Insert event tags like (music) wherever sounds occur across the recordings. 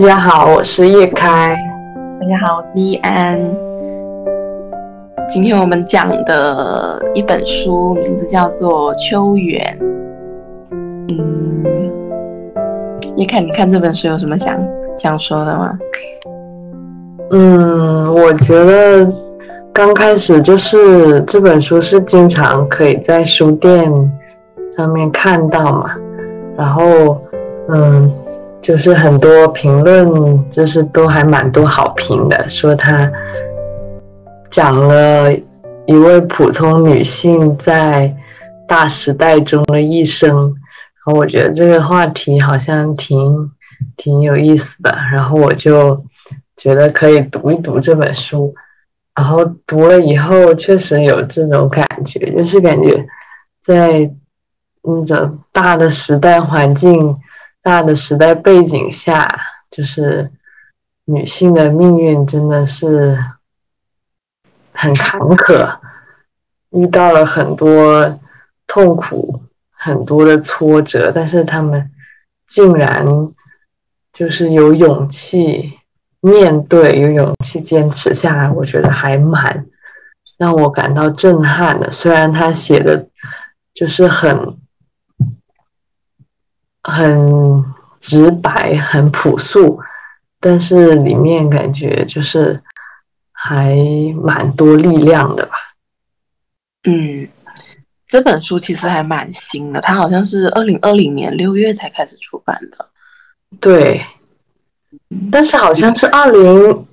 大家好，我是叶开。大家好，我是易安。今天我们讲的一本书名字叫做《秋园》。嗯，叶开，你看这本书有什么想想说的吗？嗯，我觉得刚开始就是这本书是经常可以在书店上面看到嘛，然后嗯。就是很多评论，就是都还蛮多好评的，说他讲了一位普通女性在大时代中的一生，然后我觉得这个话题好像挺挺有意思的，然后我就觉得可以读一读这本书，然后读了以后确实有这种感觉，就是感觉在那种大的时代环境。大的时代背景下，就是女性的命运真的是很坎坷，遇到了很多痛苦，很多的挫折，但是她们竟然就是有勇气面对，有勇气坚持下来，我觉得还蛮让我感到震撼的。虽然他写的就是很。很直白，很朴素，但是里面感觉就是还蛮多力量的吧。嗯，这本书其实还蛮新的，它好像是二零二零年六月才开始出版的。对，但是好像是二零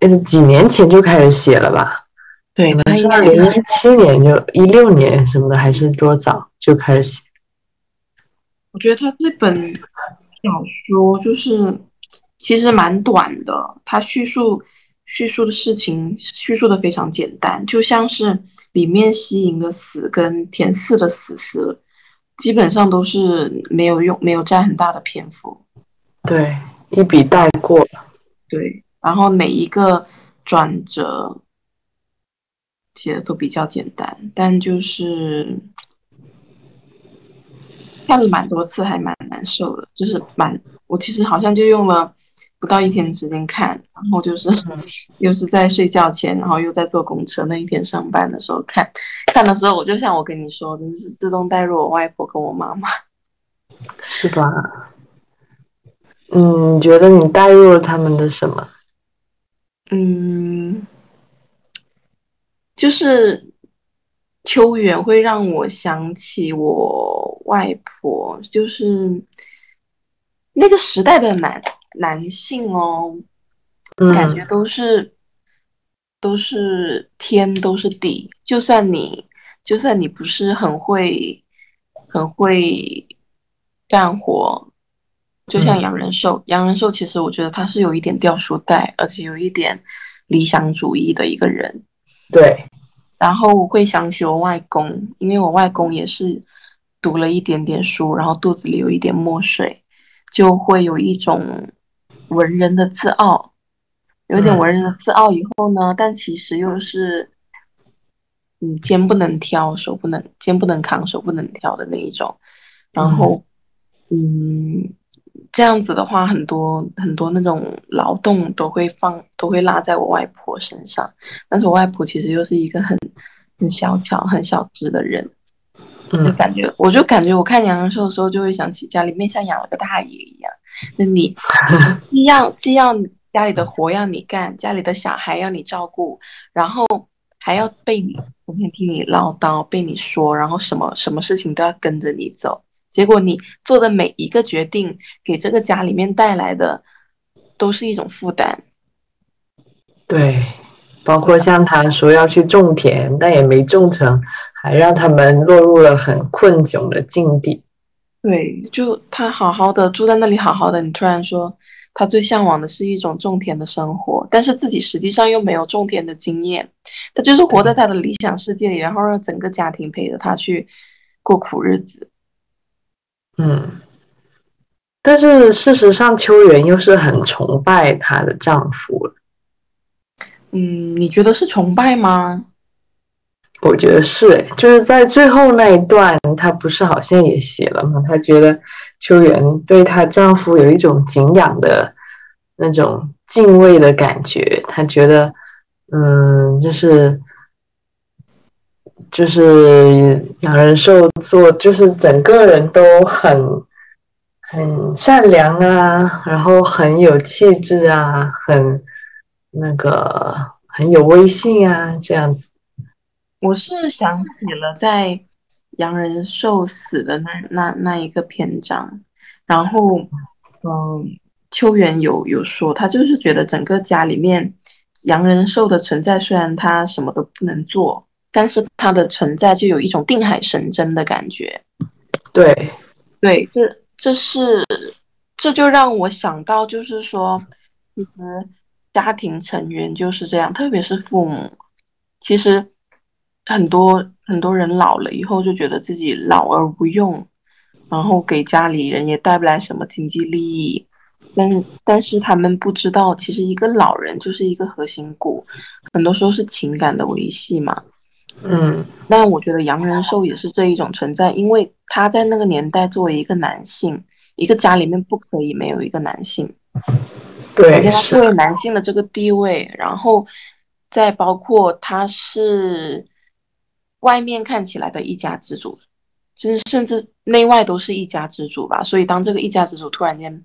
嗯几年前就开始写了吧？对，那是二零一七年就一六年什么的，还是多早就开始写？我觉得他这本小说就是其实蛮短的，他叙述叙述的事情叙述的非常简单，就像是里面西营的死跟田四的死是基本上都是没有用，没有占很大的篇幅，对，一笔带过，对，然后每一个转折写的都比较简单，但就是。看了蛮多次，还蛮难受的，就是蛮我其实好像就用了不到一天的时间看，然后就是 (laughs) 又是在睡觉前，然后又在坐公车那一天上班的时候看，看的时候我就像我跟你说，真的是自动带入我外婆跟我妈妈，(laughs) 是吧？嗯，你觉得你带入了他们的什么？嗯，就是。秋园会让我想起我外婆，就是那个时代的男男性哦，感觉都是都是天都是地，就算你就算你不是很会很会干活，就像杨仁寿，杨仁寿其实我觉得他是有一点掉书袋，而且有一点理想主义的一个人，对。然后我会想起我外公，因为我外公也是读了一点点书，然后肚子里有一点墨水，就会有一种文人的自傲，有点文人的自傲。以后呢，但其实又是，嗯，肩不能挑，手不能肩不能扛，手不能挑的那一种。然后，嗯。这样子的话，很多很多那种劳动都会放，都会落在我外婆身上。但是我外婆其实又是一个很很小巧、很小只的人，就感觉，我就感觉，我看杨仁寿的时候，就会想起家里面像养了个大爷一样。那你 (laughs) 既要既要家里的活要你干，家里的小孩要你照顾，然后还要被你整天听你唠叨，被你说，然后什么什么事情都要跟着你走。结果你做的每一个决定，给这个家里面带来的都是一种负担。对，包括像他说要去种田，但也没种成，还让他们落入了很困窘的境地。对，就他好好的住在那里，好好的，你突然说他最向往的是一种种田的生活，但是自己实际上又没有种田的经验，他就是活在他的理想世界里，然后让整个家庭陪着他去过苦日子。嗯，但是事实上，秋元又是很崇拜她的丈夫嗯，你觉得是崇拜吗？我觉得是，就是在最后那一段，她不是好像也写了吗？她觉得秋元对她丈夫有一种敬仰的那种敬畏的感觉。她觉得，嗯，就是就是养人兽做，就是整个人都很很善良啊，然后很有气质啊，很那个很有威信啊，这样子。我是想起了在洋人受死的那那那一个篇章，然后，嗯，秋元有有说，他就是觉得整个家里面洋人兽的存在，虽然他什么都不能做，但是它的存在就有一种定海神针的感觉。对，对，这这是这就让我想到，就是说，其实家庭成员就是这样，特别是父母，其实。很多很多人老了以后就觉得自己老而无用，然后给家里人也带不来什么经济利益，但是但是他们不知道，其实一个老人就是一个核心骨，很多时候是情感的维系嘛。嗯，那我觉得杨仁寿也是这一种存在，因为他在那个年代作为一个男性，一个家里面不可以没有一个男性，(laughs) 对，他作为男性的这个地位，然后再包括他是。外面看起来的一家之主，甚至甚至内外都是一家之主吧。所以当这个一家之主突然间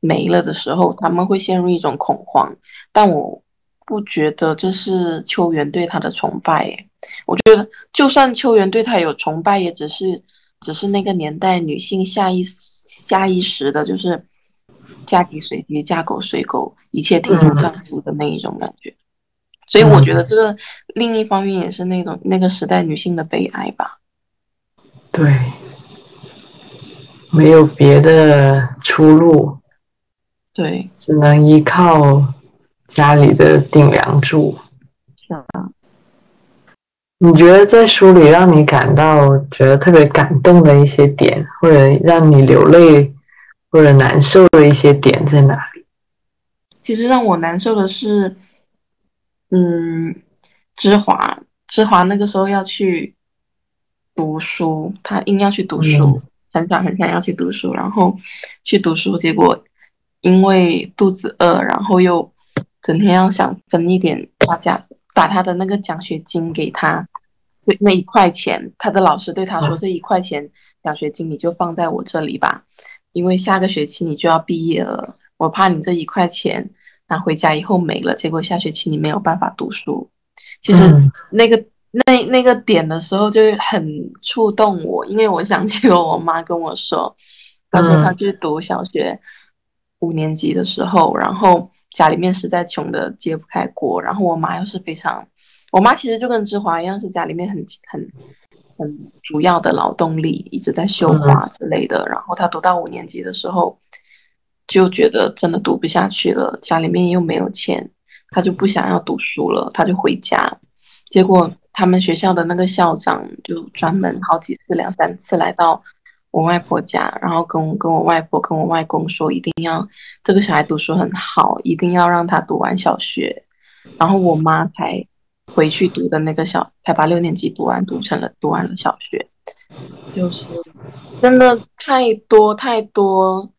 没了的时候，他们会陷入一种恐慌。但我不觉得这是秋元对他的崇拜。我觉得就算秋元对他有崇拜，也只是只是那个年代女性下意下意识的，就是嫁鸡随鸡，嫁狗随狗，一切听从丈夫的那一种感觉。所以我觉得这个另一方面也是那种那个时代女性的悲哀吧。对，没有别的出路。对，只能依靠家里的顶梁柱。是啊。你觉得在书里让你感到觉得特别感动的一些点，或者让你流泪或者难受的一些点在哪里？其实让我难受的是。嗯，芝华，芝华那个时候要去读书，他硬要去读书，很想很想要去读书，然后去读书，结果因为肚子饿，然后又整天要想分一点大家把他的那个奖学金给他，对那一块钱，他的老师对他说：“这一块钱奖学金你就放在我这里吧，因为下个学期你就要毕业了，我怕你这一块钱。”拿回家以后没了，结果下学期你没有办法读书。其实那个那那个点的时候就很触动我，因为我想起了我妈跟我说，她说她去读小学五年级的时候，然后家里面实在穷的揭不开锅，然后我妈又是非常，我妈其实就跟芝华一样，是家里面很很很主要的劳动力，一直在绣花之类的。然后她读到五年级的时候。就觉得真的读不下去了，家里面又没有钱，她就不想要读书了，她就回家。结果他们学校的那个校长就专门好几次、两三次来到我外婆家，然后跟跟我外婆、跟我外公说，一定要这个小孩读书很好，一定要让他读完小学。然后我妈才回去读的那个小，才把六年级读完，读成了读完了小学。就是真的太多太多。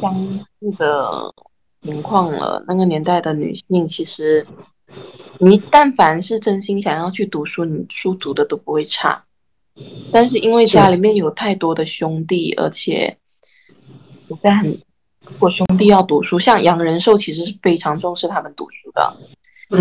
相似的情况了。那个年代的女性，其实你但凡是真心想要去读书，你书读的都不会差。但是因为家里面有太多的兄弟，而且我在很，我兄弟要读书，像杨仁寿其实是非常重视他们读书的。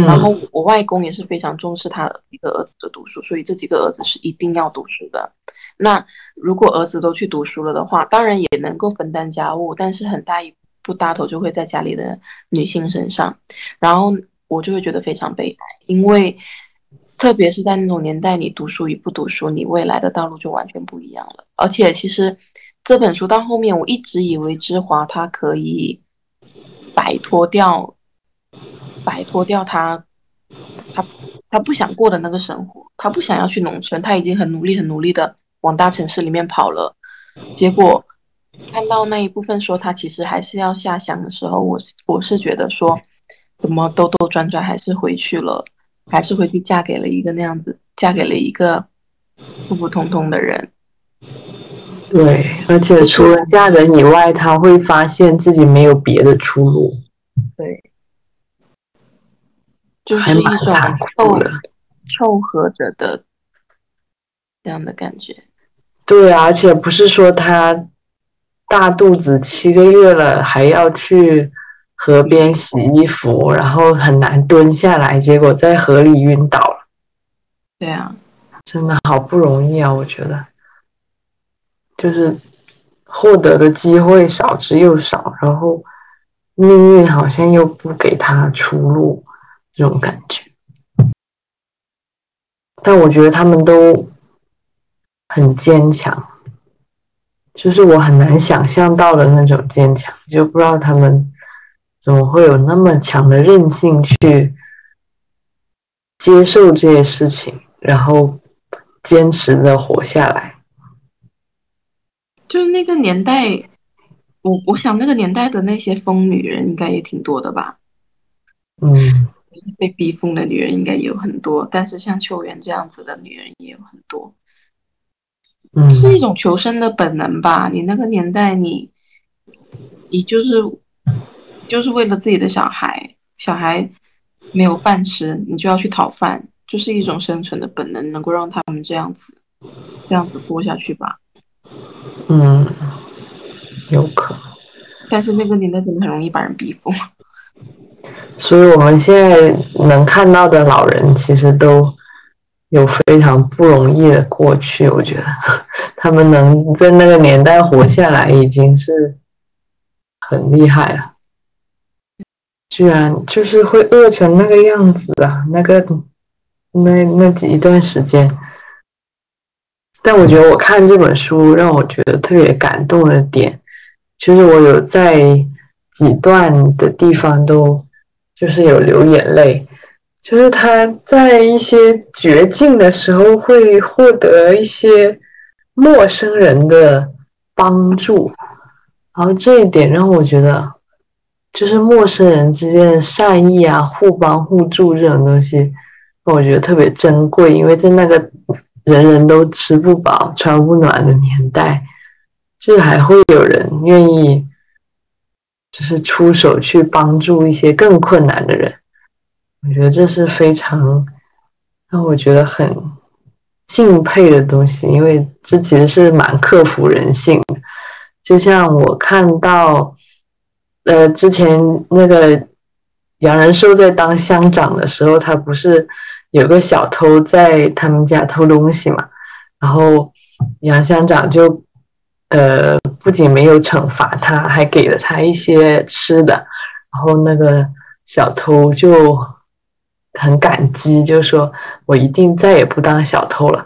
然后我外公也是非常重视他一个儿子的读书，所以这几个儿子是一定要读书的。那如果儿子都去读书了的话，当然也能够分担家务，但是很大一部大头就会在家里的女性身上，然后我就会觉得非常悲哀，因为特别是在那种年代，你读书与不读书，你未来的道路就完全不一样了。而且其实这本书到后面，我一直以为芝华他可以摆脱掉，摆脱掉他，他他不想过的那个生活，他不想要去农村，他已经很努力很努力的。往大城市里面跑了，结果看到那一部分说他其实还是要下乡的时候，我我是觉得说，怎么兜兜转转还是回去了，还是回去嫁给了一个那样子，嫁给了一个普普通通的人。对，而且除了嫁人以外，他会发现自己没有别的出路。对，就是一种凑凑合着的这样的感觉。对啊，而且不是说他大肚子七个月了还要去河边洗衣服，然后很难蹲下来，结果在河里晕倒了。对啊，真的好不容易啊！我觉得，就是获得的机会少之又少，然后命运好像又不给他出路，这种感觉。但我觉得他们都很坚强，就是我很难想象到的那种坚强，就不知道他们怎么会有那么强的韧性去接受这些事情。然后坚持的活下来，就是那个年代，我我想那个年代的那些疯女人应该也挺多的吧？嗯，被逼疯的女人应该也有很多，但是像秋元这样子的女人也有很多，嗯，是一种求生的本能吧？你那个年代，你你就是就是为了自己的小孩，小孩没有饭吃，你就要去讨饭。就是一种生存的本能，能够让他们这样子，这样子过下去吧。嗯，有可能。但是那个年代真的很容易把人逼疯。(laughs) 所以我们现在能看到的老人，其实都有非常不容易的过去。我觉得 (laughs) 他们能在那个年代活下来，已经是很厉害了。居然就是会饿成那个样子啊，那个。那那几一段时间，但我觉得我看这本书让我觉得特别感动的点，其实我有在几段的地方都就是有流眼泪，就是他在一些绝境的时候会获得一些陌生人的帮助，然后这一点让我觉得，就是陌生人之间的善意啊、互帮互助这种东西。我觉得特别珍贵，因为在那个人人都吃不饱、穿不暖的年代，就是还会有人愿意，就是出手去帮助一些更困难的人。我觉得这是非常让我觉得很敬佩的东西，因为这其实是蛮克服人性。就像我看到，呃，之前那个杨仁寿在当乡长的时候，他不是。有个小偷在他们家偷东西嘛，然后杨乡长就呃不仅没有惩罚他，还给了他一些吃的，然后那个小偷就很感激，就说我一定再也不当小偷了。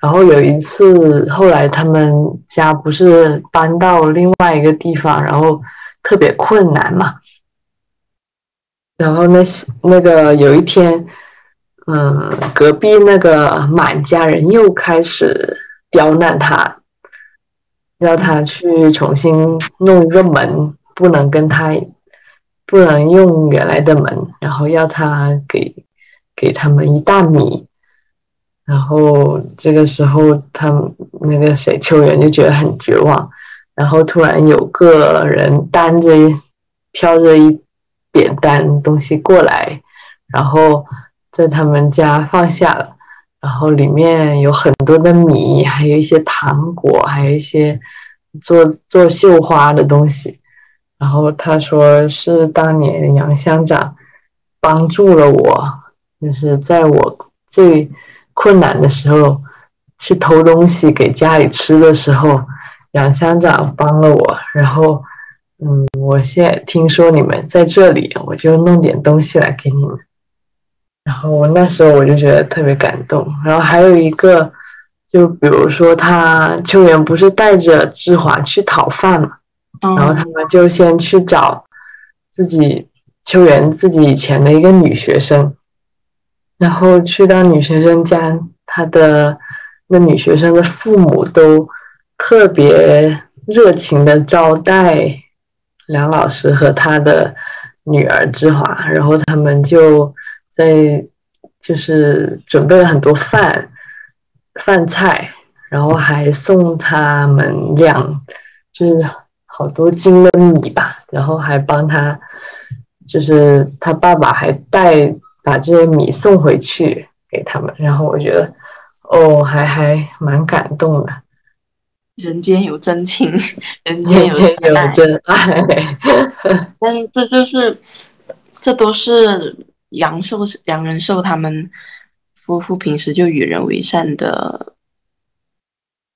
然后有一次，后来他们家不是搬到另外一个地方，然后特别困难嘛，然后那那个有一天。嗯，隔壁那个满家人又开始刁难他，要他去重新弄一个门，不能跟他，不能用原来的门，然后要他给给他们一大米，然后这个时候他那个谁秋元就觉得很绝望，然后突然有个人担着挑着一扁担东西过来，然后。在他们家放下了，然后里面有很多的米，还有一些糖果，还有一些做做绣花的东西。然后他说是当年杨乡长帮助了我，就是在我最困难的时候去偷东西给家里吃的时候，杨乡长帮了我。然后，嗯，我现在听说你们在这里，我就弄点东西来给你们。然后我那时候我就觉得特别感动。然后还有一个，就比如说他秋元不是带着志华去讨饭嘛，然后他们就先去找自己秋元自己以前的一个女学生，然后去到女学生家，他的那女学生的父母都特别热情的招待梁老师和他的女儿志华，然后他们就。在就是准备了很多饭饭菜，然后还送他们两就是好多斤的米吧，然后还帮他就是他爸爸还带把这些米送回去给他们，然后我觉得哦，还还蛮感动的。人间有真情，(laughs) 人间有真爱。但这就是，这都是杨寿杨仁寿他们夫妇平时就与人为善的，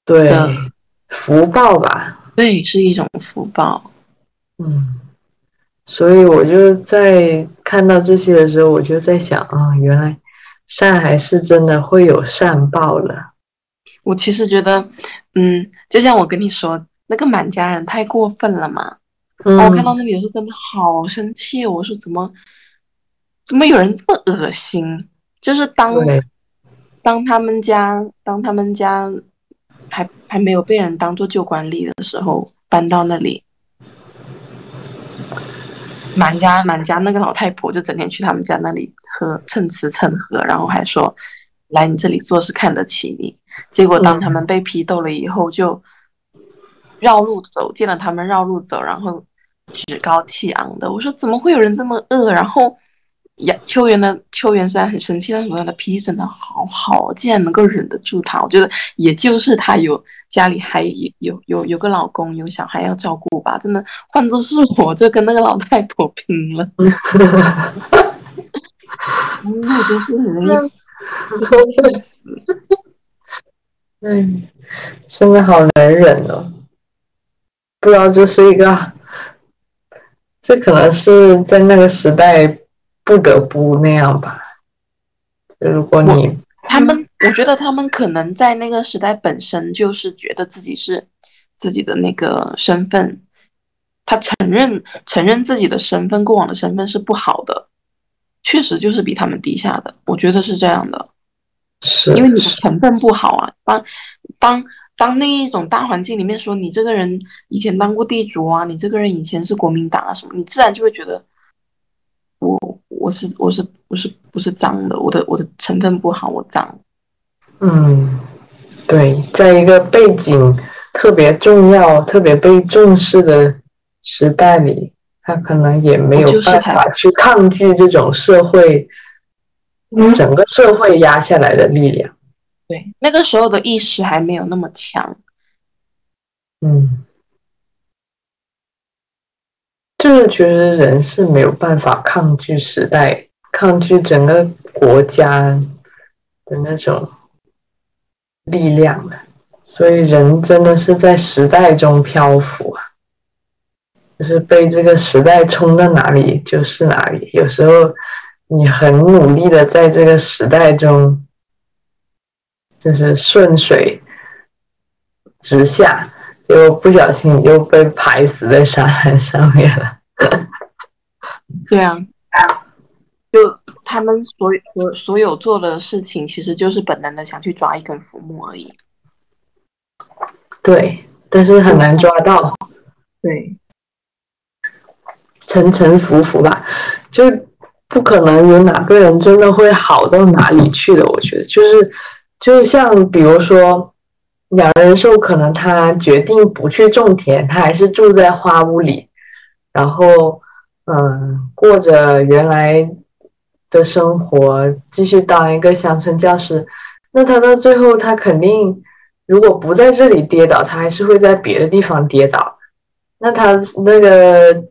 对福报吧？对，是一种福报。嗯，所以我就在看到这些的时候，我就在想啊，原来善还是真的会有善报了。我其实觉得，嗯，就像我跟你说，那个满家人太过分了嘛。嗯。我看到那里的时候，真的好生气。我说怎么，怎么有人这么恶心？就是当，当他们家，当他们家还还没有被人当做旧管理的时候，搬到那里，满家满家那个老太婆就整天去他们家那里喝，蹭吃蹭喝，然后还说，来你这里做事看得起你。结果当他们被批斗了以后，就绕路走，见了他们绕路走，然后趾高气昂的。我说怎么会有人这么恶？然后呀，秋元的秋元虽然很生气，但是他的脾气真的好好，竟然能够忍得住他。我觉得也就是他有家里还有有有个老公，有小孩要照顾吧。真的，换作是我就跟那个老太婆拼了。(laughs) 那都是很容易死。(laughs) 嗯，真的好难忍哦！不知道这是一个，这可能是在那个时代不得不那样吧。如果你他们，我觉得他们可能在那个时代本身就是觉得自己是自己的那个身份，他承认承认自己的身份，过往的身份是不好的，确实就是比他们低下的。我觉得是这样的。是，因为你的成分不好啊。当当当那一种大环境里面说你这个人以前当过地主啊，你这个人以前是国民党啊什么，你自然就会觉得我我是我是我是不是脏的，我的我的成分不好，我脏。嗯，对，在一个背景特别重要、特别被重视的时代里，他可能也没有办法去抗拒这种社会。整个社会压下来的力量，对那个时候的意识还没有那么强，嗯，就是觉得人是没有办法抗拒时代、抗拒整个国家的那种力量的，所以人真的是在时代中漂浮啊，就是被这个时代冲到哪里就是哪里，有时候。你很努力的在这个时代中，就是顺水直下，结果不小心又被拍死在沙滩上面了。(laughs) 对啊，就他们所所所有做的事情，其实就是本能的想去抓一根浮木而已。对，但是很难抓到。对，沉沉浮浮吧，就。不可能有哪个人真的会好到哪里去的，我觉得就是，就像比如说，杨仁寿可能他决定不去种田，他还是住在花屋里，然后嗯，过着原来的生活，继续当一个乡村教师。那他到最后，他肯定如果不在这里跌倒，他还是会在别的地方跌倒。那他那个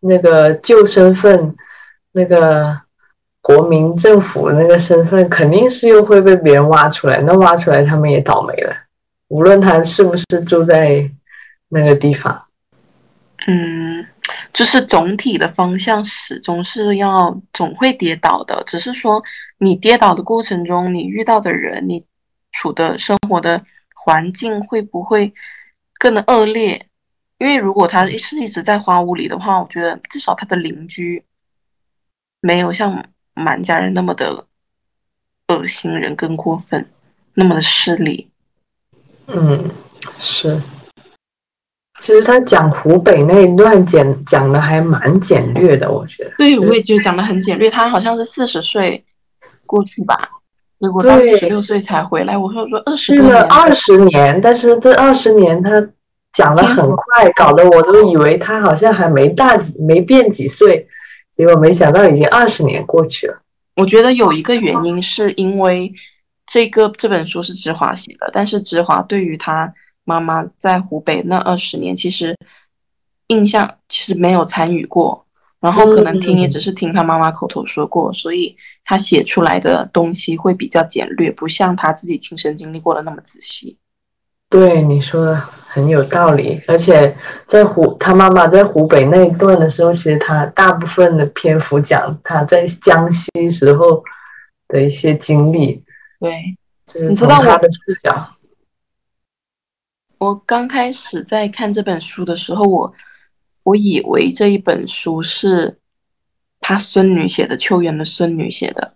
那个旧身份。那个国民政府那个身份肯定是又会被别人挖出来，那挖出来他们也倒霉了。无论他是不是住在那个地方，嗯，就是总体的方向始终是要总会跌倒的，只是说你跌倒的过程中，你遇到的人，你处的生活的环境会不会更恶劣？因为如果他是一直在花屋里的话，我觉得至少他的邻居。没有像满家人那么的恶心，人更过分，那么的势利。嗯，是。其实他讲湖北那一段简讲的还蛮简略的，我觉得。对，我也觉得讲的很简略。他好像是四十岁过去吧，结果到十六岁才回来。我说说二十去了二十年，但是这二十年他讲的很快，搞得我都以为他好像还没大几没变几岁。结果没想到已经二十年过去了。我觉得有一个原因是因为这个这本书是芝华写的，但是芝华对于他妈妈在湖北那二十年，其实印象其实没有参与过，然后可能听也只是听他妈妈口头说过，所以他写出来的东西会比较简略，不像他自己亲身经历过的那么仔细。对你说的很有道理，而且在湖他妈妈在湖北那一段的时候，其实他大部分的篇幅讲他在江西时候的一些经历。对，就是从他的视角。我刚开始在看这本书的时候，我我以为这一本书是他孙女写的，秋元的孙女写的，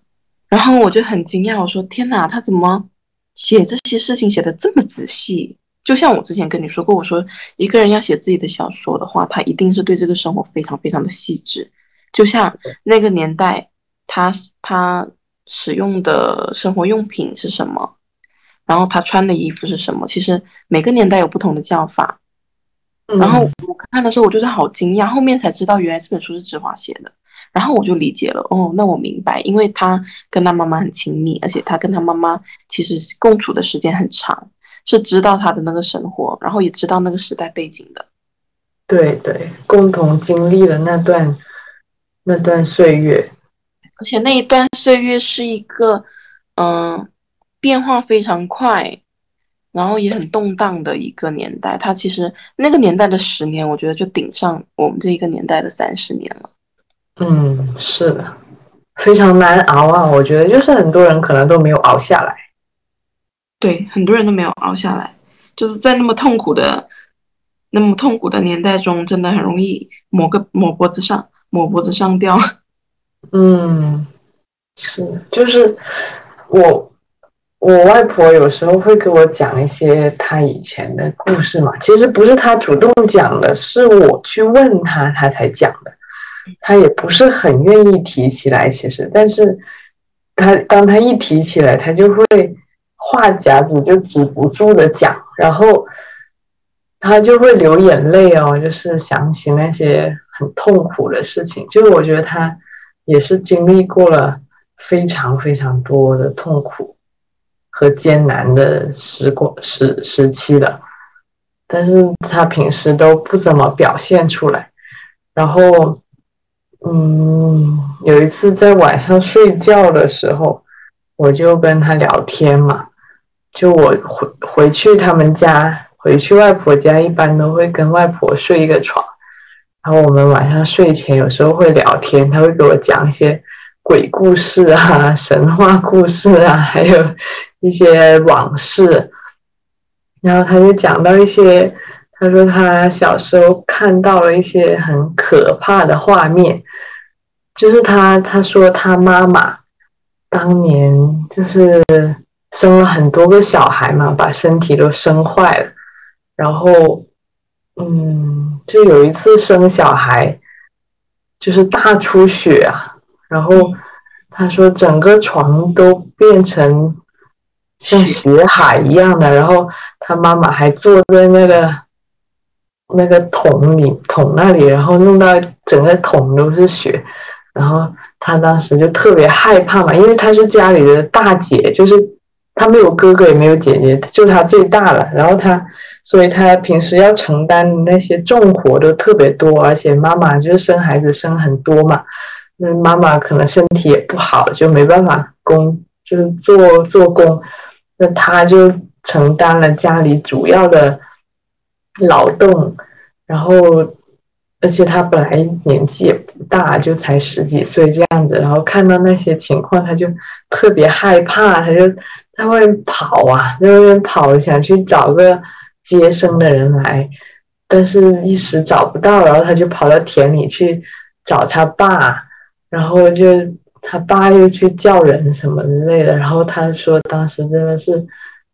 然后我就很惊讶，我说：“天哪，他怎么？”写这些事情写的这么仔细，就像我之前跟你说过，我说一个人要写自己的小说的话，他一定是对这个生活非常非常的细致。就像那个年代，他他使用的生活用品是什么，然后他穿的衣服是什么，其实每个年代有不同的叫法。然后我看的时候，我就是好惊讶，后面才知道原来这本书是芝华写的。然后我就理解了，哦，那我明白，因为他跟他妈妈很亲密，而且他跟他妈妈其实共处的时间很长，是知道他的那个生活，然后也知道那个时代背景的。对对，共同经历了那段那段岁月，而且那一段岁月是一个嗯变化非常快，然后也很动荡的一个年代。他其实那个年代的十年，我觉得就顶上我们这一个年代的三十年了。嗯，是的，非常难熬啊！我觉得就是很多人可能都没有熬下来。对，很多人都没有熬下来，就是在那么痛苦的、那么痛苦的年代中，真的很容易抹个抹脖子上，抹脖子上吊。(laughs) 嗯，是，就是我我外婆有时候会给我讲一些她以前的故事嘛，其实不是她主动讲的，是我去问她，她才讲的。她也不是很愿意提起来，其实，但是她当她一提起来，她就会话匣子就止不住的讲，然后他就会流眼泪哦，就是想起那些很痛苦的事情。就是我觉得他也是经历过了非常非常多的痛苦和艰难的时光时时期的，但是他平时都不怎么表现出来，然后。嗯，有一次在晚上睡觉的时候，我就跟他聊天嘛。就我回回去他们家，回去外婆家，一般都会跟外婆睡一个床。然后我们晚上睡前有时候会聊天，他会给我讲一些鬼故事啊、神话故事啊，还有一些往事。然后他就讲到一些。他说他小时候看到了一些很可怕的画面，就是他他说他妈妈当年就是生了很多个小孩嘛，把身体都生坏了，然后嗯，就有一次生小孩就是大出血啊，然后他说整个床都变成像血海一样的，然后他妈妈还坐在那个。那个桶里桶那里，然后弄到整个桶都是血，然后他当时就特别害怕嘛，因为他是家里的大姐，就是他没有哥哥也没有姐姐，就他最大了。然后他，所以他平时要承担那些重活都特别多，而且妈妈就是生孩子生很多嘛，那妈妈可能身体也不好，就没办法工，就是做做工，那他就承担了家里主要的。劳动，然后，而且他本来年纪也不大，就才十几岁这样子。然后看到那些情况，他就特别害怕，他就他会跑啊，在外面跑，想去找个接生的人来，但是一时找不到，然后他就跑到田里去找他爸，然后就他爸又去叫人什么之类的。然后他说，当时真的是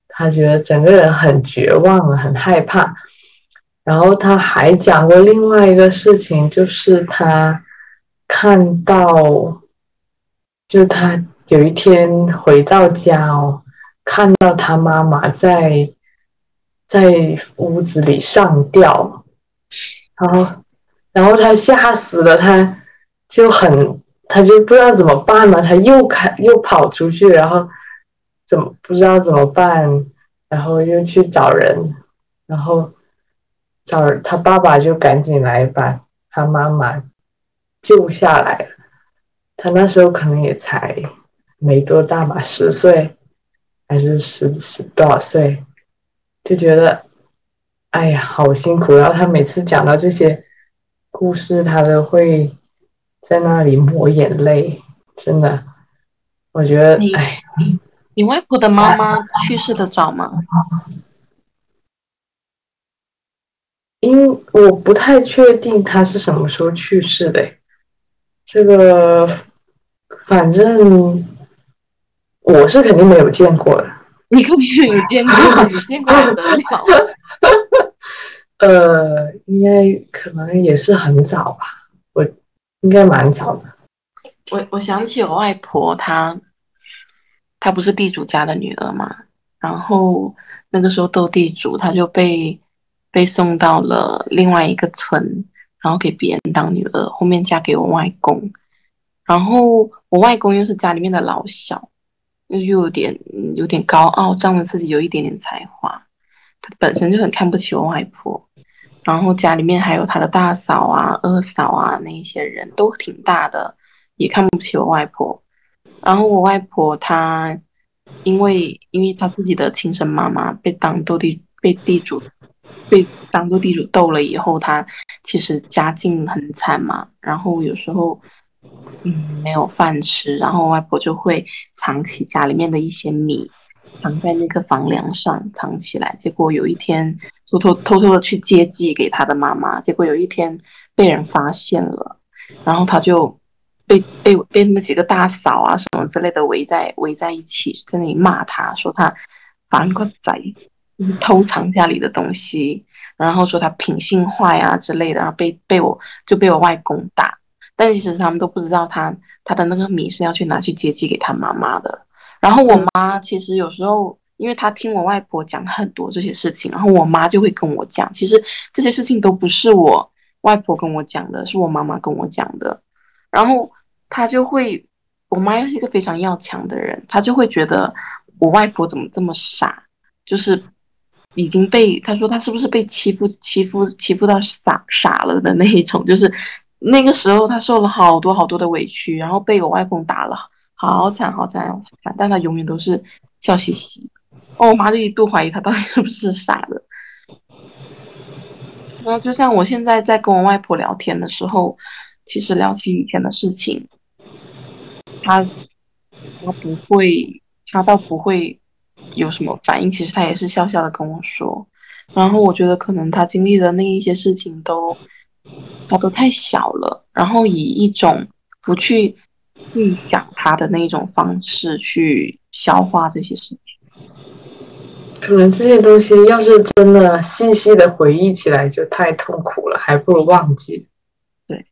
他觉得整个人很绝望，很害怕。然后他还讲过另外一个事情，就是他看到，就他有一天回到家哦，看到他妈妈在在屋子里上吊，然后然后他吓死了，他就很，他就不知道怎么办嘛，他又开又跑出去，然后怎么不知道怎么办，然后又去找人，然后找他爸爸就赶紧来把他妈妈救下来了。他那时候可能也才没多大吧，十岁还是十十多少岁，就觉得哎呀好辛苦。然后他每次讲到这些故事，他都会在那里抹眼泪，真的，我觉得你哎，你外婆的妈妈去世的早吗？因我不太确定他是什么时候去世的，这个反正我是肯定没有见过的。你肯定没有见过，你见过不得了。(laughs) 呃，应该可能也是很早吧，我应该蛮早的。我我想起我外婆，她她不是地主家的女儿嘛，然后那个时候斗地主，她就被被送到了另外一个村，然后给别人当女儿，后面嫁给我外公，然后我外公又是家里面的老小，又有点有点高傲，仗着自己有一点点才华，他本身就很看不起我外婆，然后家里面还有他的大嫂啊、二嫂啊那些人都挺大的。也看不起我外婆，然后我外婆她因为因为她自己的亲生妈妈被当斗地被地主被当做地主斗了以后，她其实家境很惨嘛，然后有时候嗯没有饭吃，然后外婆就会藏起家里面的一些米，藏在那个房梁上藏起来，结果有一天偷偷偷偷的去接济给她的妈妈，结果有一天被人发现了，然后她就。被被被那几个大嫂啊什么之类的围在围在一起，在那里骂他，说他反个仔，偷藏家里的东西，然后说他品性坏啊之类的，然后被被我就被我外公打，但其实他们都不知道他他的那个米是要去拿去接济给他妈妈的。然后我妈其实有时候，因为她听我外婆讲很多这些事情，然后我妈就会跟我讲，其实这些事情都不是我外婆跟我讲的，是我妈妈跟我讲的，然后。她就会，我妈又是一个非常要强的人，她就会觉得我外婆怎么这么傻，就是已经被他说他是不是被欺负欺负欺负到傻傻了的那一种，就是那个时候他受了好多好多的委屈，然后被我外公打了，好惨好惨好惨，但他永远都是笑嘻嘻。哦，我妈就一度怀疑他到底是不是傻的。然后就像我现在在跟我外婆聊天的时候，其实聊起以前的事情。他他不会，他倒不会有什么反应。其实他也是笑笑的跟我说。然后我觉得可能他经历的那一些事情都，他都太小了。然后以一种不去去想他的那种方式去消化这些事情。可能这些东西要是真的细细的回忆起来，就太痛苦了，还不如忘记。对，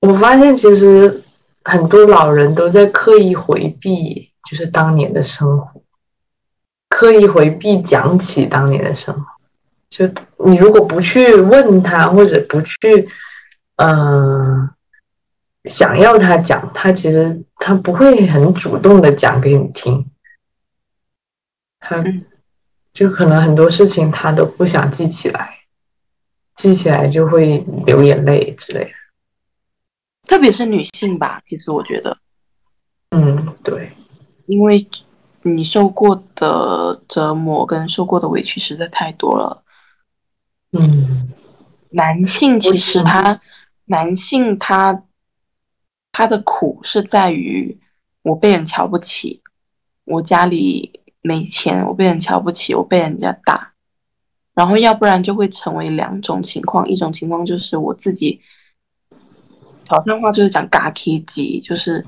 我发现其实。很多老人都在刻意回避，就是当年的生活，刻意回避讲起当年的生活。就你如果不去问他，或者不去，嗯，想要他讲，他其实他不会很主动的讲给你听。他就可能很多事情他都不想记起来，记起来就会流眼泪之类的。特别是女性吧，其实我觉得，嗯，对，因为你受过的折磨跟受过的委屈实在太多了。嗯，男性其实他，男性他，他的苦是在于我被人瞧不起，我家里没钱，我被人瞧不起，我被人家打，然后要不然就会成为两种情况，一种情况就是我自己。潮汕话就是讲“嘎 K 级”，就是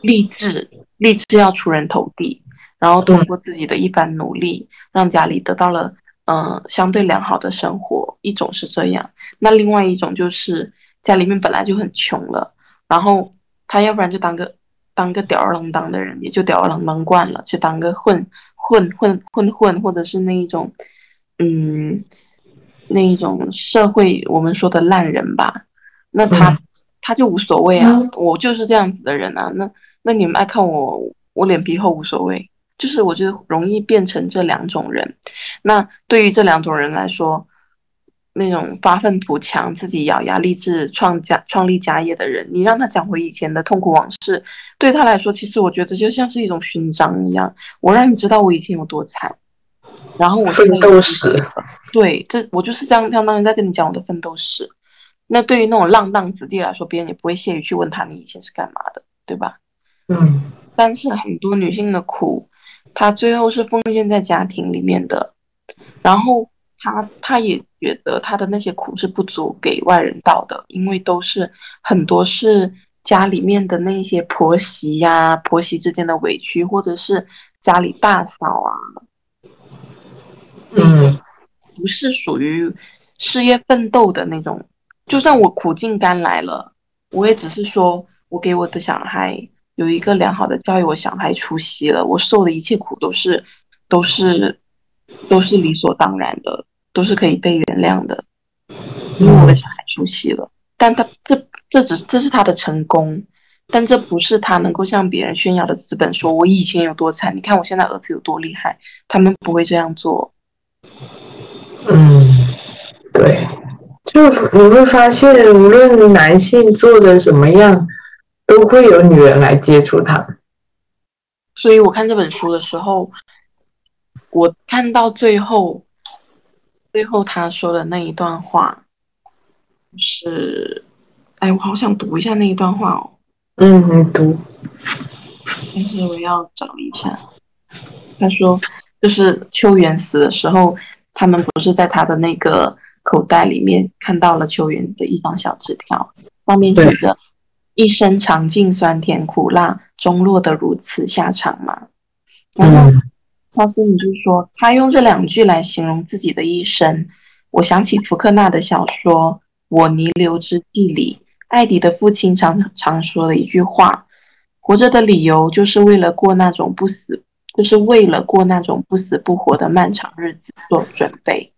立志立志要出人头地，然后通过自己的一番努力，让家里得到了嗯相对良好的生活。一种是这样，那另外一种就是家里面本来就很穷了，然后他要不然就当个当个吊儿郎当的人，也就吊儿郎当惯了，去当个混混混混混，或者是那一种嗯那一种社会我们说的烂人吧。那他他就无所谓啊，我就是这样子的人啊。那那你们爱看我，我脸皮厚无所谓。就是我觉得容易变成这两种人。那对于这两种人来说，那种发愤图强、自己咬牙立志创家、创立家业的人，你让他讲回以前的痛苦往事，对他来说，其实我觉得就像是一种勋章一样。我让你知道我以前有多惨，然后我奋斗史。对，这我就是这样相当于在跟你讲我的奋斗史。那对于那种浪荡子弟来说，别人也不会屑于去问他你以前是干嘛的，对吧？嗯。但是很多女性的苦。他最后是奉献在家庭里面的，然后他他也觉得他的那些苦是不足给外人道的，因为都是很多是家里面的那些婆媳呀、婆媳之间的委屈，或者是家里大嫂啊，嗯，不是属于事业奋斗的那种。就算我苦尽甘来了，我也只是说我给我的小孩。有一个良好的教育，我小孩出息了，我受的一切苦都是，都是，都是理所当然的，都是可以被原谅的，因为我的小孩出息了。但他这这只是这是他的成功，但这不是他能够向别人炫耀的资本。说我以前有多惨，你看我现在儿子有多厉害，他们不会这样做。嗯，对，就你会发现，无论男性做的什么样。都会有女人来接触他，所以我看这本书的时候，我看到最后，最后他说的那一段话，是，哎，我好想读一下那一段话哦。嗯，你读。但是我要找一下。他说，就是秋元死的时候，他们不是在他的那个口袋里面看到了秋元的一张小纸条，上面写着。一生尝尽酸甜苦辣，终落得如此下场吗？然后，告诉你就是说，他用这两句来形容自己的一生。我想起福克纳的小说《我弥留之地》里，艾迪的父亲常常说的一句话：“活着的理由就是为了过那种不死，就是为了过那种不死不活的漫长日子做准备。”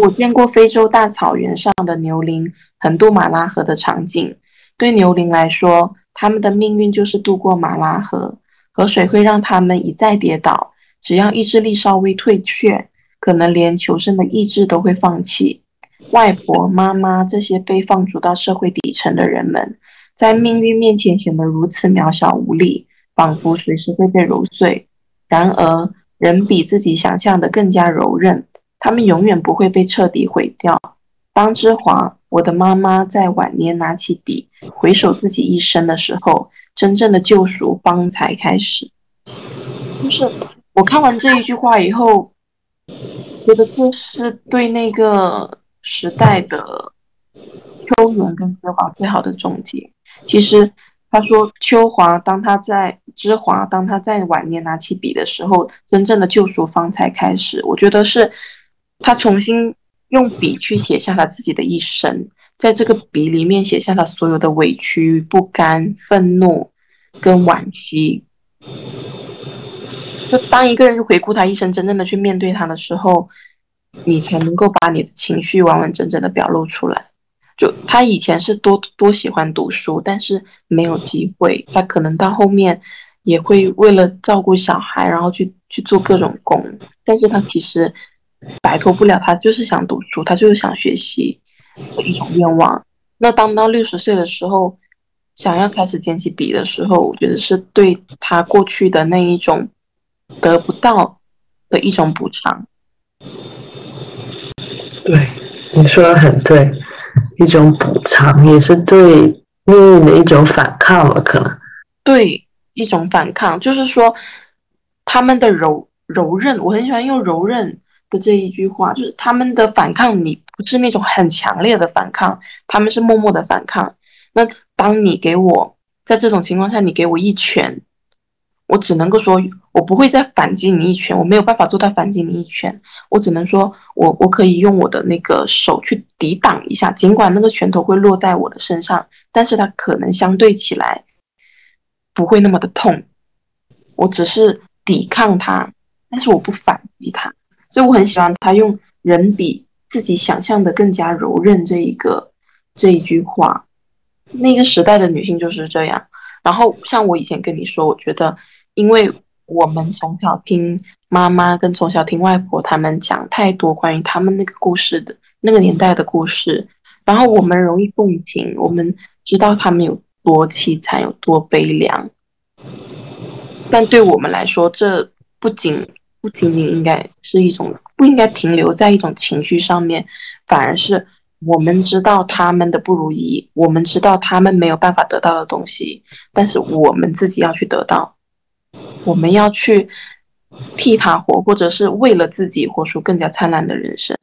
我见过非洲大草原上的牛羚横渡马拉河的场景。对牛羚来说，他们的命运就是渡过马拉河，河水会让他们一再跌倒。只要意志力稍微退却，可能连求生的意志都会放弃。外婆、妈妈这些被放逐到社会底层的人们，在命运面前显得如此渺小无力，仿佛随时会被揉碎。然而，人比自己想象的更加柔韧，他们永远不会被彻底毁掉。当之华。我的妈妈在晚年拿起笔，回首自己一生的时候，真正的救赎方才开始。就是我看完这一句话以后，觉得这是对那个时代的秋元跟芝华最好的总结。其实他说，秋华当他在芝华当他在晚年拿起笔的时候，真正的救赎方才开始。我觉得是他重新。用笔去写下他自己的一生，在这个笔里面写下他所有的委屈、不甘、愤怒跟惋惜。就当一个人回顾他一生，真正的去面对他的时候，你才能够把你的情绪完完整整的表露出来。就他以前是多多喜欢读书，但是没有机会。他可能到后面也会为了照顾小孩，然后去去做各种工，但是他其实。摆脱不了，他就是想读书，他就是想学习的一种愿望。那当到六十岁的时候，想要开始捡起笔的时候，我觉得是对他过去的那一种得不到的一种补偿。对，你说的很对，一种补偿，也是对命运的一种反抗了，可能。对，一种反抗，就是说他们的柔柔韧，我很喜欢用柔韧。的这一句话，就是他们的反抗，你不是那种很强烈的反抗，他们是默默的反抗。那当你给我在这种情况下，你给我一拳，我只能够说，我不会再反击你一拳，我没有办法做到反击你一拳，我只能说我我可以用我的那个手去抵挡一下，尽管那个拳头会落在我的身上，但是它可能相对起来不会那么的痛，我只是抵抗它，但是我不反击它。所以我很喜欢他用人比自己想象的更加柔韧这一个这一句话。那个时代的女性就是这样。然后像我以前跟你说，我觉得，因为我们从小听妈妈跟从小听外婆他们讲太多关于他们那个故事的那个年代的故事，然后我们容易共情，我们知道他们有多凄惨，有多悲凉。但对我们来说，这不仅不仅仅应该是一种不应该停留在一种情绪上面，反而是我们知道他们的不如意，我们知道他们没有办法得到的东西，但是我们自己要去得到，我们要去替他活，或者是为了自己活出更加灿烂的人生。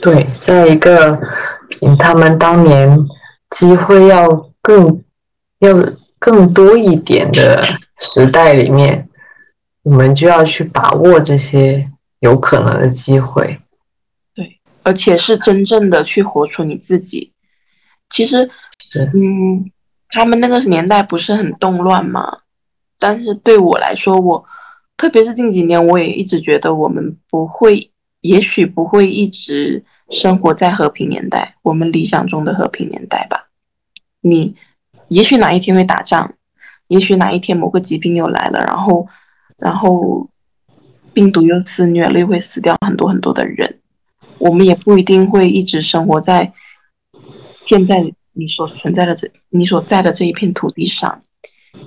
对，在一个比他们当年机会要更要。更多一点的时代里面，我们就要去把握这些有可能的机会。对，而且是真正的去活出你自己。其实，嗯，他们那个年代不是很动乱嘛？但是对我来说，我特别是近几年，我也一直觉得我们不会，也许不会一直生活在和平年代，我们理想中的和平年代吧。你。也许哪一天会打仗，也许哪一天某个疾病又来了，然后，然后病毒又肆虐了，又会死掉很多很多的人。我们也不一定会一直生活在现在你所存在的这你所在的这一片土地上。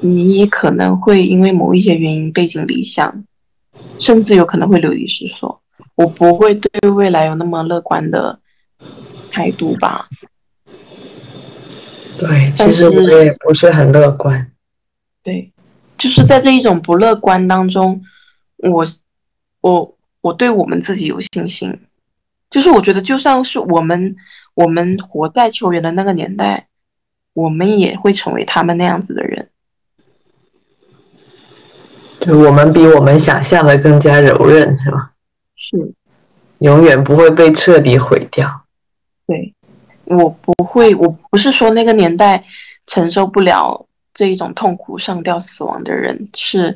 你也可能会因为某一些原因背井离乡，甚至有可能会流离失所。我不会对未来有那么乐观的态度吧。对，其实我也不是很乐观。对，就是在这一种不乐观当中，我我我对我们自己有信心。就是我觉得，就算是我们我们活在球员的那个年代，我们也会成为他们那样子的人。对，我们比我们想象的更加柔韧，是吧？是，永远不会被彻底毁掉。对。我不会，我不是说那个年代承受不了这一种痛苦、上吊、死亡的人是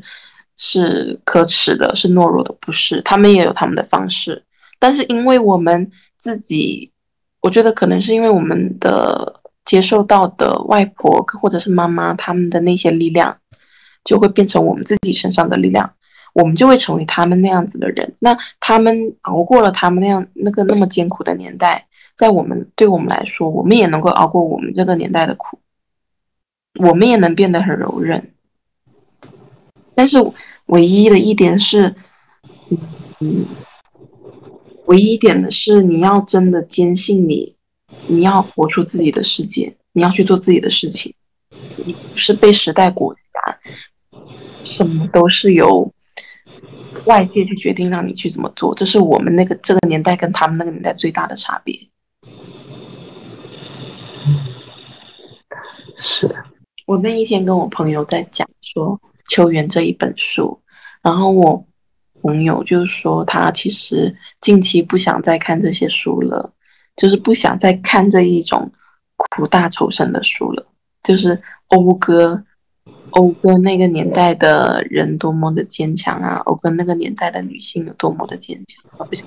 是可耻的，是懦弱的，不是，他们也有他们的方式。但是因为我们自己，我觉得可能是因为我们的接受到的外婆或者是妈妈他们的那些力量，就会变成我们自己身上的力量，我们就会成为他们那样子的人。那他们熬过了他们那样那个那么艰苦的年代。在我们对我们来说，我们也能够熬过我们这个年代的苦，我们也能变得很柔韧。但是唯一的一点是，唯一一点的是，你要真的坚信你，你要活出自己的世界，你要去做自己的事情，你不是被时代裹挟，什么都是由外界去决定让你去怎么做，这是我们那个这个年代跟他们那个年代最大的差别。是的我那一天跟我朋友在讲说《秋园》这一本书，然后我朋友就说他其实近期不想再看这些书了，就是不想再看这一种苦大仇深的书了，就是讴歌讴歌那个年代的人多么的坚强啊，讴歌那个年代的女性有多么的坚强，他不想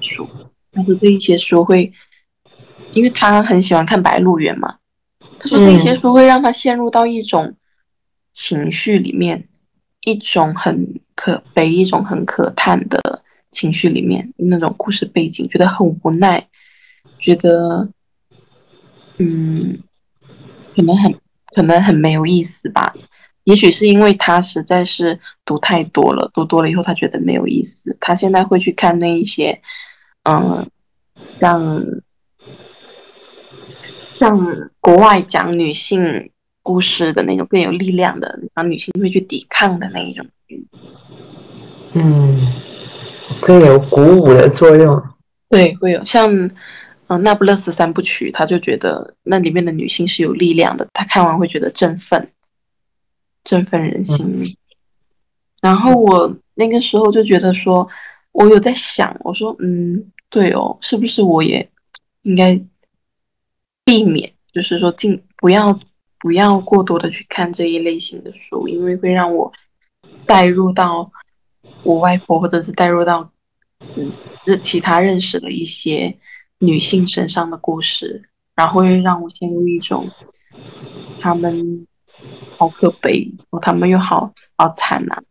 书，但是这一些书会，因为他很喜欢看《白鹿原》嘛。他说这些书会让他陷入到一种情绪里面，一种很可悲、一种很可叹的情绪里面，那种故事背景，觉得很无奈，觉得，嗯，可能很可能很没有意思吧。也许是因为他实在是读太多了，读多了以后他觉得没有意思。他现在会去看那一些，嗯，像。像国外讲女性故事的那种更有力量的，然后女性会去抵抗的那一种，嗯，更有鼓舞的作用。对，会有像嗯《那不勒斯三部曲》，他就觉得那里面的女性是有力量的，他看完会觉得振奋，振奋人心。然后我那个时候就觉得说，我有在想，我说嗯，对哦，是不是我也应该。避免，就是说，尽不要不要过多的去看这一类型的书，因为会让我带入到我外婆，或者是带入到嗯认，其他认识的一些女性身上的故事，然后会让我陷入一种他们好可悲，他们又好好惨呐，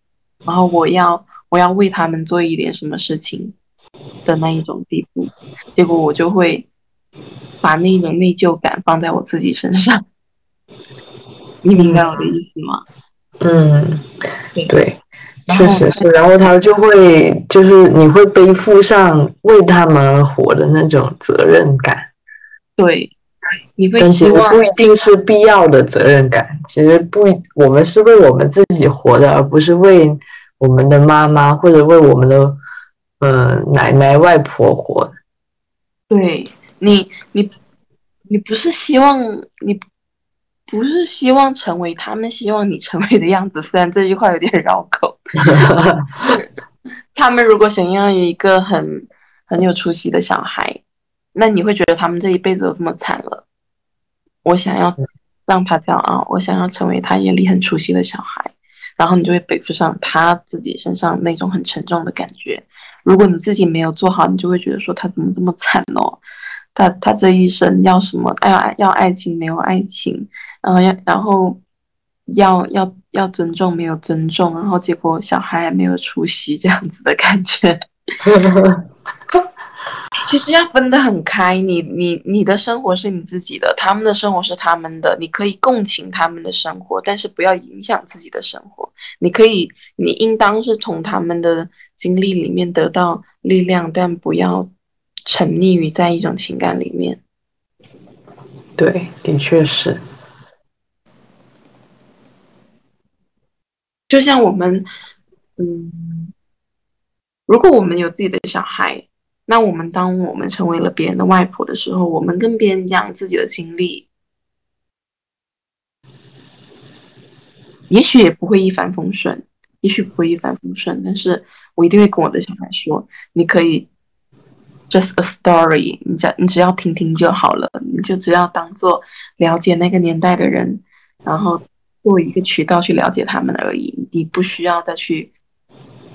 然后我要我要为他们做一点什么事情的那一种地步，结果我就会把那种内疚感放在我自己身上，你明白我的意思吗？嗯，对。确实是，然后他就会，就是你会背负上为他们而活的那种责任感。对，你会但其实不一定是必要的责任感。其实不，我们是为我们自己活的，而不是为我们的妈妈或者为我们的呃奶奶外婆活。对你，你，你不是希望你。不是希望成为他们希望你成为的样子，虽然这句话有点绕口。(laughs) 他们如果想要一个很很有出息的小孩，那你会觉得他们这一辈子都这么惨了。我想要让他骄傲，我想要成为他眼里很出息的小孩，然后你就会背负上他自己身上那种很沉重的感觉。如果你自己没有做好，你就会觉得说他怎么这么惨哦。他他这一生要什么？要要爱情没有爱情，然后要然后要要要尊重没有尊重，然后结果小孩没有出息，这样子的感觉。(laughs) 其实要分得很开，你你你的生活是你自己的，他们的生活是他们的，你可以共情他们的生活，但是不要影响自己的生活。你可以，你应当是从他们的经历里面得到力量，但不要。沉溺于在一种情感里面，对，的确是。就像我们，嗯，如果我们有自己的小孩，那我们当我们成为了别人的外婆的时候，我们跟别人讲自己的经历，也许也不会一帆风顺，也许不会一帆风顺，但是我一定会跟我的小孩说，你可以。Just a story，你只你只要听听就好了，你就只要当做了解那个年代的人，然后作为一个渠道去了解他们而已，你不需要再去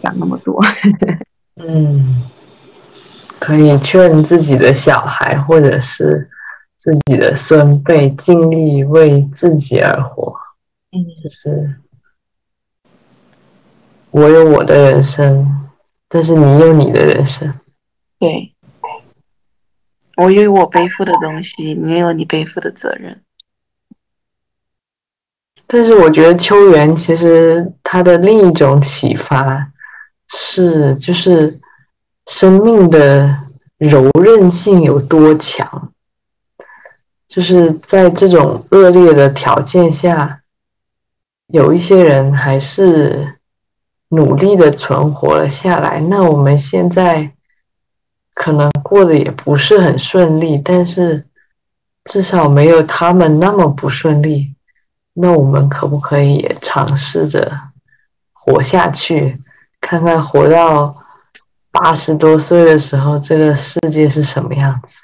想那么多。(laughs) 嗯，可以劝自己的小孩或者是自己的孙辈尽力为自己而活。嗯，就是我有我的人生，但是你有你的人生。对。我有我背负的东西，你有你背负的责任。但是我觉得秋元其实他的另一种启发是，就是生命的柔韧性有多强，就是在这种恶劣的条件下，有一些人还是努力的存活了下来。那我们现在。可能过得也不是很顺利，但是至少没有他们那么不顺利。那我们可不可以也尝试着活下去，看看活到八十多岁的时候，这个世界是什么样子？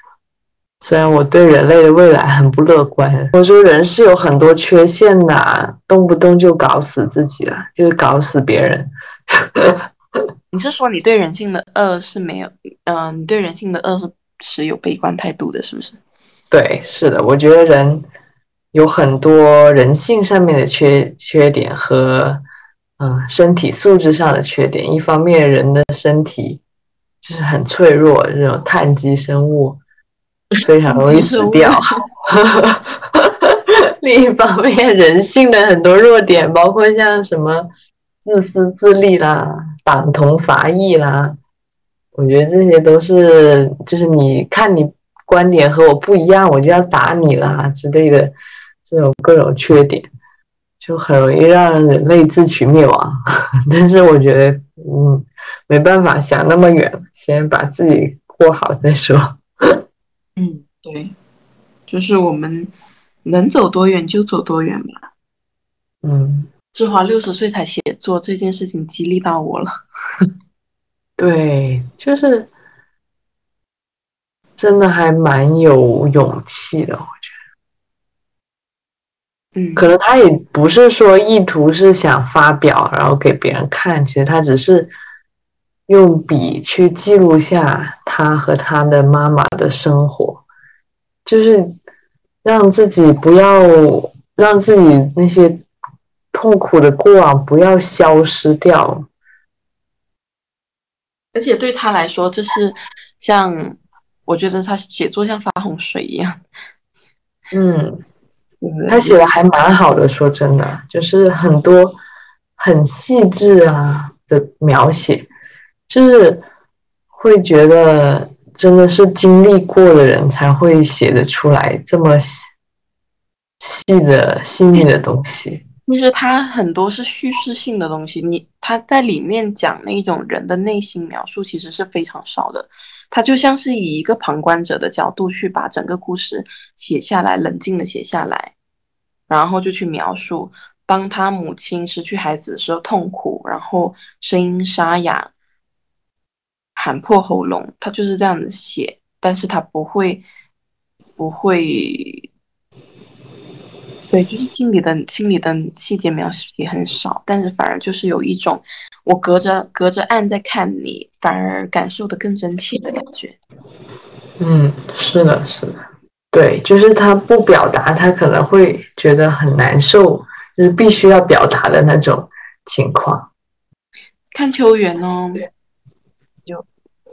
虽然我对人类的未来很不乐观，我说人是有很多缺陷的，动不动就搞死自己了，就是搞死别人。(laughs) 你是说你对人性的恶是没有，嗯，你对人性的恶是持有悲观态度的，是不是？对，是的，我觉得人有很多人性上面的缺缺点和嗯身体素质上的缺点。一方面，人的身体就是很脆弱，这种碳基生物 (laughs) 非常容易死掉。(laughs) 另一方面，人性的很多弱点，包括像什么自私自利啦。党同伐异啦，我觉得这些都是，就是你看你观点和我不一样，我就要打你啦之类的，这种各种缺点，就很容易让人类自取灭亡。(laughs) 但是我觉得，嗯，没办法想那么远，先把自己过好再说。(laughs) 嗯，对，就是我们能走多远就走多远吧。嗯。志华六十岁才写作这件事情激励到我了，(laughs) 对，就是真的还蛮有勇气的，我觉得。嗯，可能他也不是说意图是想发表，然后给别人看，其实他只是用笔去记录下他和他的妈妈的生活，就是让自己不要让自己那些痛苦的过往不要消失掉。而且对他来说，这是像我觉得他写作像发洪水一样。嗯，他写的还蛮好的，说真的，就是很多很细致啊的描写，就是会觉得真的是经历过的人才会写得出来这么细细的细腻的东西。就是他很多是叙事性的东西，你他在里面讲那种人的内心描述其实是非常少的，他就像是以一个旁观者的角度去把整个故事写下来，冷静的写下来，然后就去描述当他母亲失去孩子的时候痛苦，然后声音沙哑，喊破喉咙，他就是这样子写，但是他不会不会。对，就是心里的心里的细节描写也很少，但是反而就是有一种我隔着隔着岸在看你，反而感受的更真切的感觉。嗯，是的，是的，对，就是他不表达，他可能会觉得很难受，就是必须要表达的那种情况。看秋园哦，就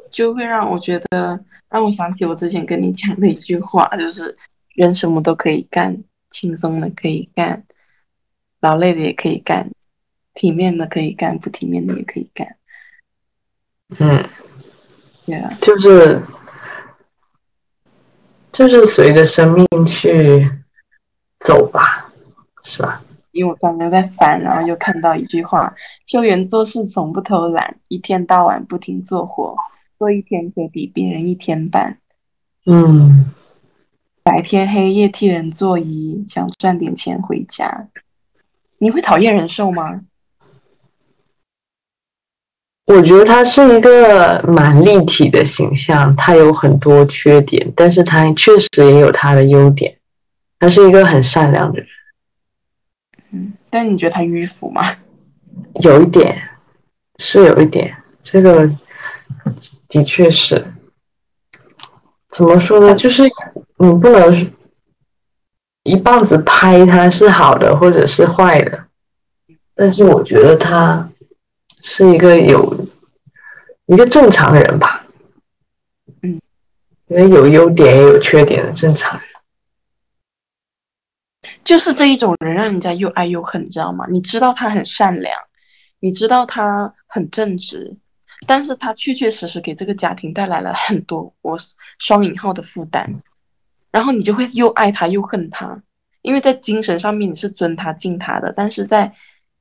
就会让我觉得，让我想起我之前跟你讲的一句话，就是人什么都可以干。轻松的可以干，劳累的也可以干，体面的可以干，不体面的也可以干。嗯，对啊，就是就是随着生命去走吧，是吧？因为我刚刚在翻，然后又看到一句话：修缘做事从不偷懒，一天到晚不停做活，做一天可比别人一天半。嗯。白天黑夜替人做衣，想赚点钱回家。你会讨厌人寿吗？我觉得他是一个蛮立体的形象，他有很多缺点，但是他确实也有他的优点。他是一个很善良的人。嗯，但你觉得他迂腐吗？有一点，是有一点。这个的确是。怎么说呢？就是你不能一棒子拍他是好的或者是坏的，但是我觉得他是一个有一个正常人吧，嗯，因为有优点也有缺点的正常人，就是这一种人让人家又爱又恨，你知道吗？你知道他很善良，你知道他很正直。但是他确确实实给这个家庭带来了很多我双引号的负担，然后你就会又爱他又恨他，因为在精神上面你是尊他敬他的，但是在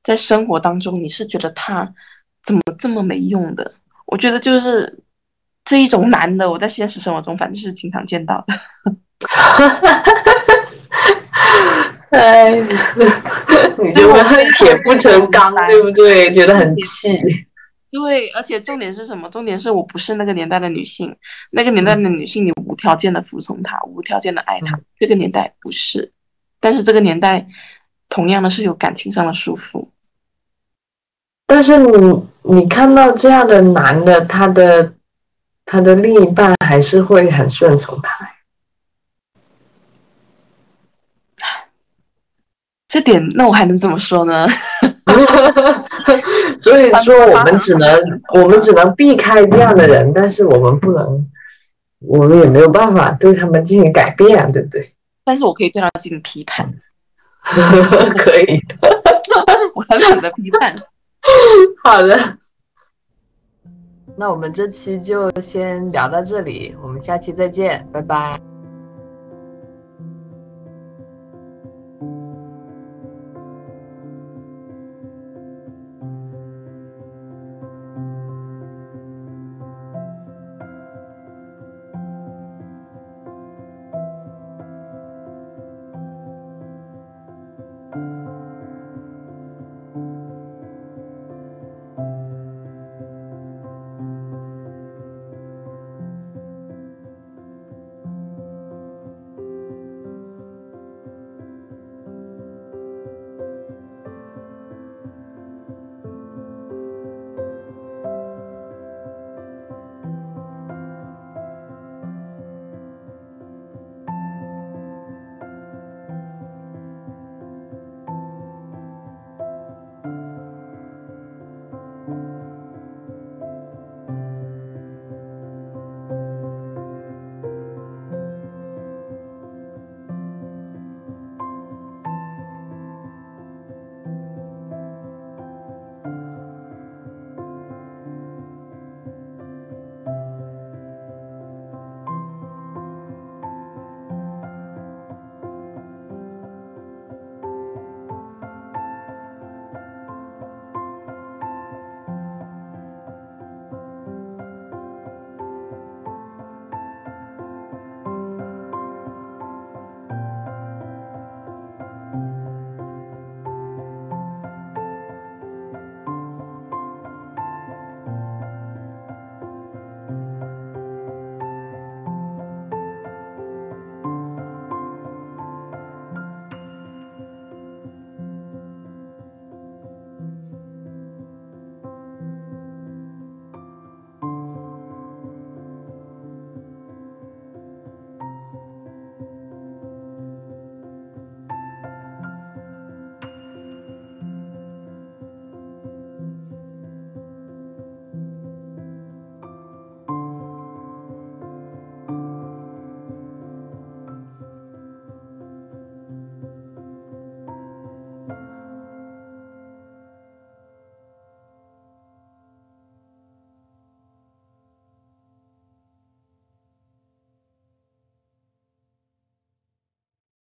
在生活当中你是觉得他怎么这么没用的？我觉得就是这一种男的，我在现实生活中反正是经常见到的。(laughs) 哎，你就恨 (laughs) 铁不成钢，对不对？觉得很气。对，而且重点是什么？重点是我不是那个年代的女性，那个年代的女性，你无条件的服从她，无条件的爱他。这个年代不是，但是这个年代同样的是有感情上的束缚。但是你你看到这样的男的，他的他的另一半还是会很顺从他。这点，那我还能怎么说呢？(laughs) (laughs) 所以说，我们只能 (laughs) 我们只能避开这样的人，但是我们不能，我们也没有办法对他们进行改变，对不对？但是我可以对他进行批判，(laughs) 可以，我懒得批判。好的，那我们这期就先聊到这里，我们下期再见，拜拜。